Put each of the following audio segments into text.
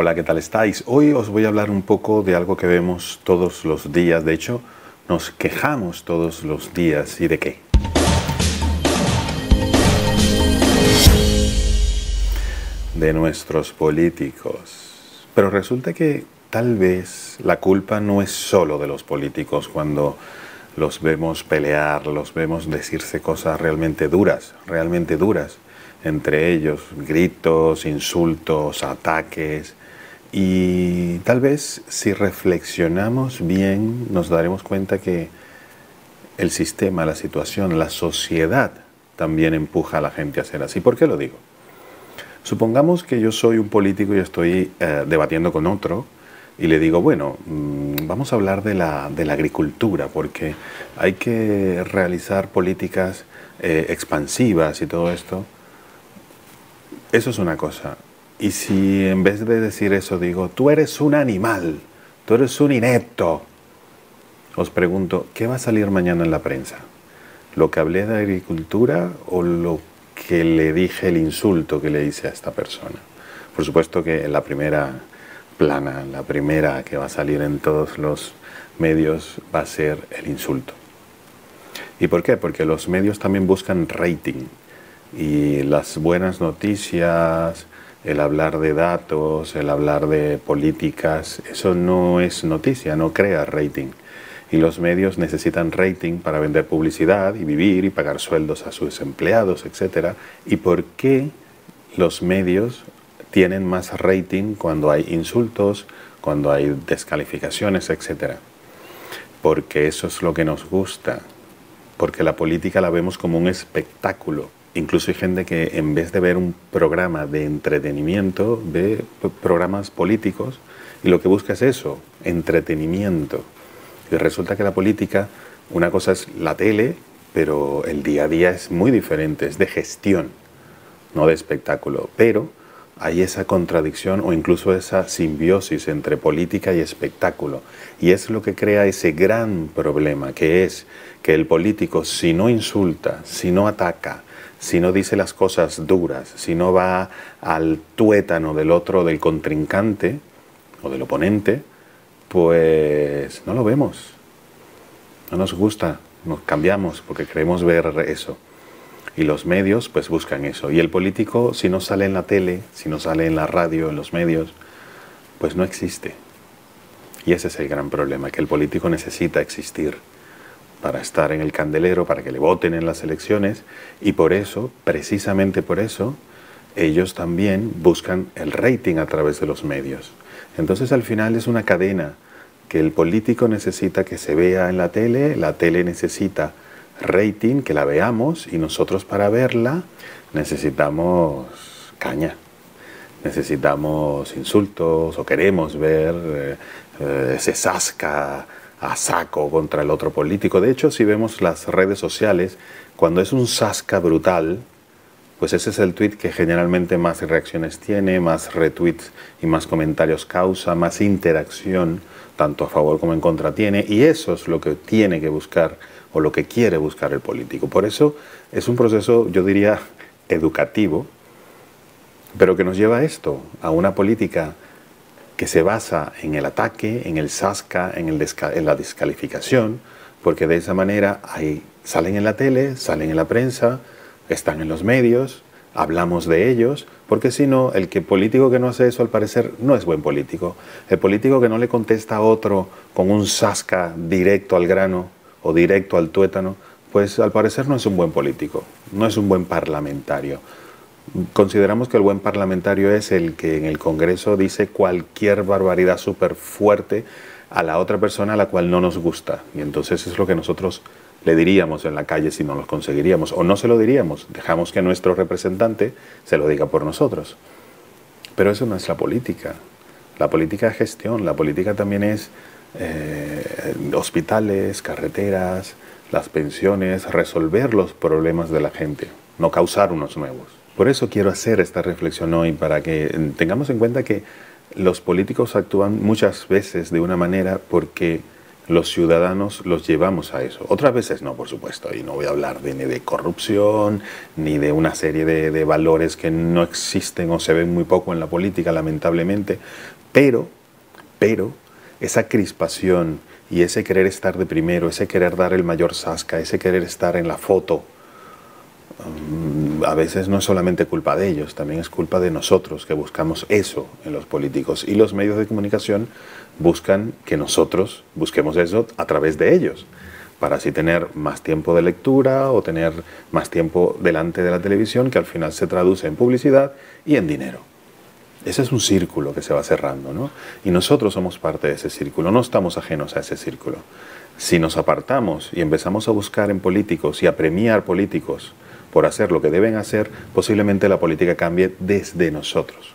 Hola, ¿qué tal estáis? Hoy os voy a hablar un poco de algo que vemos todos los días. De hecho, nos quejamos todos los días. ¿Y de qué? De nuestros políticos. Pero resulta que tal vez la culpa no es solo de los políticos cuando los vemos pelear, los vemos decirse cosas realmente duras, realmente duras, entre ellos gritos, insultos, ataques. Y tal vez si reflexionamos bien nos daremos cuenta que el sistema, la situación, la sociedad también empuja a la gente a ser así. ¿Por qué lo digo? Supongamos que yo soy un político y estoy eh, debatiendo con otro y le digo, bueno, mm, vamos a hablar de la, de la agricultura, porque hay que realizar políticas eh, expansivas y todo esto. Eso es una cosa. Y si en vez de decir eso digo, tú eres un animal, tú eres un inepto, os pregunto, ¿qué va a salir mañana en la prensa? ¿Lo que hablé de agricultura o lo que le dije, el insulto que le hice a esta persona? Por supuesto que la primera plana, la primera que va a salir en todos los medios va a ser el insulto. ¿Y por qué? Porque los medios también buscan rating y las buenas noticias, el hablar de datos, el hablar de políticas, eso no es noticia, no crea rating. Y los medios necesitan rating para vender publicidad y vivir y pagar sueldos a sus empleados, etc. ¿Y por qué los medios tienen más rating cuando hay insultos, cuando hay descalificaciones, etc. Porque eso es lo que nos gusta, porque la política la vemos como un espectáculo. Incluso hay gente que en vez de ver un programa de entretenimiento, ve programas políticos y lo que busca es eso, entretenimiento. Y resulta que la política, una cosa es la tele, pero el día a día es muy diferente, es de gestión, no de espectáculo. Pero hay esa contradicción o incluso esa simbiosis entre política y espectáculo. Y es lo que crea ese gran problema, que es que el político si no insulta, si no ataca, si no dice las cosas duras, si no va al tuétano del otro, del contrincante o del oponente, pues no lo vemos. No nos gusta, nos cambiamos porque queremos ver eso. Y los medios pues buscan eso. Y el político, si no sale en la tele, si no sale en la radio, en los medios, pues no existe. Y ese es el gran problema, que el político necesita existir para estar en el candelero, para que le voten en las elecciones. Y por eso, precisamente por eso, ellos también buscan el rating a través de los medios. Entonces al final es una cadena que el político necesita que se vea en la tele, la tele necesita rating, que la veamos y nosotros para verla necesitamos caña, necesitamos insultos o queremos ver eh, eh, ese sasca a saco contra el otro político. De hecho, si vemos las redes sociales, cuando es un sasca brutal, pues ese es el tweet que generalmente más reacciones tiene, más retweets y más comentarios causa, más interacción, tanto a favor como en contra tiene, y eso es lo que tiene que buscar o lo que quiere buscar el político. Por eso es un proceso, yo diría, educativo, pero que nos lleva a esto, a una política que se basa en el ataque, en el sasca, en, la descalificación, porque de esa manera ahí salen en la tele, salen en la prensa, están en los medios, hablamos de ellos, porque si no, el político que no hace eso al parecer no es buen político. El político que no le contesta a otro con un sasca directo al grano, o directo al tuétano, pues al parecer no es un buen político, no es un buen parlamentario. Consideramos que el buen parlamentario es el que en el Congreso dice cualquier barbaridad súper fuerte a la otra persona a la cual no nos gusta. Y entonces es lo que nosotros le diríamos en la calle si no lo conseguiríamos. O no se lo diríamos, dejamos que nuestro representante se lo diga por nosotros. Pero eso no es la política. La política es gestión, la política también es eh, hospitales, carreteras, las pensiones, resolver los problemas de la gente, no causar unos nuevos. Por eso quiero hacer esta reflexión hoy, para que tengamos en cuenta que los políticos actúan muchas veces de una manera porque los ciudadanos los llevamos a eso. Otras veces no, por supuesto, y no voy a hablar de, ni de corrupción, ni de una serie de, valores que no existen o se ven muy poco en la política, lamentablemente, pero, pero, esa crispación y ese querer estar de primero, ese querer dar el mayor sasca, ese querer estar en la foto, mm, a veces no es solamente culpa de ellos, también es culpa de nosotros que buscamos eso en los políticos. Y los medios de comunicación buscan que nosotros busquemos eso a través de ellos, para así tener más tiempo de lectura o tener más tiempo delante de la televisión, que al final se traduce en publicidad y en dinero. Ese es un círculo que se va cerrando, ¿no? Y nosotros somos parte de ese círculo, no estamos ajenos a ese círculo. Si nos apartamos y empezamos a buscar en políticos y a premiar políticos por hacer lo que deben hacer, posiblemente la política cambie desde nosotros,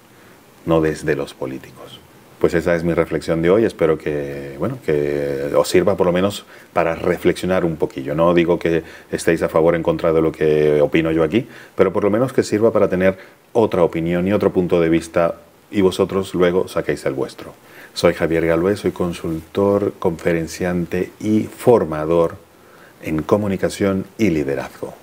no desde los políticos. Pues esa es mi reflexión de hoy. Espero que, bueno, que os sirva por lo menos para reflexionar un poquillo. No digo que estéis a favor o en contra de lo que opino yo aquí, pero por lo menos que sirva para tener otra opinión y otro punto de vista y vosotros luego saquéis el vuestro. Soy Javier Galvez, soy consultor, conferenciante y formador en comunicación y liderazgo.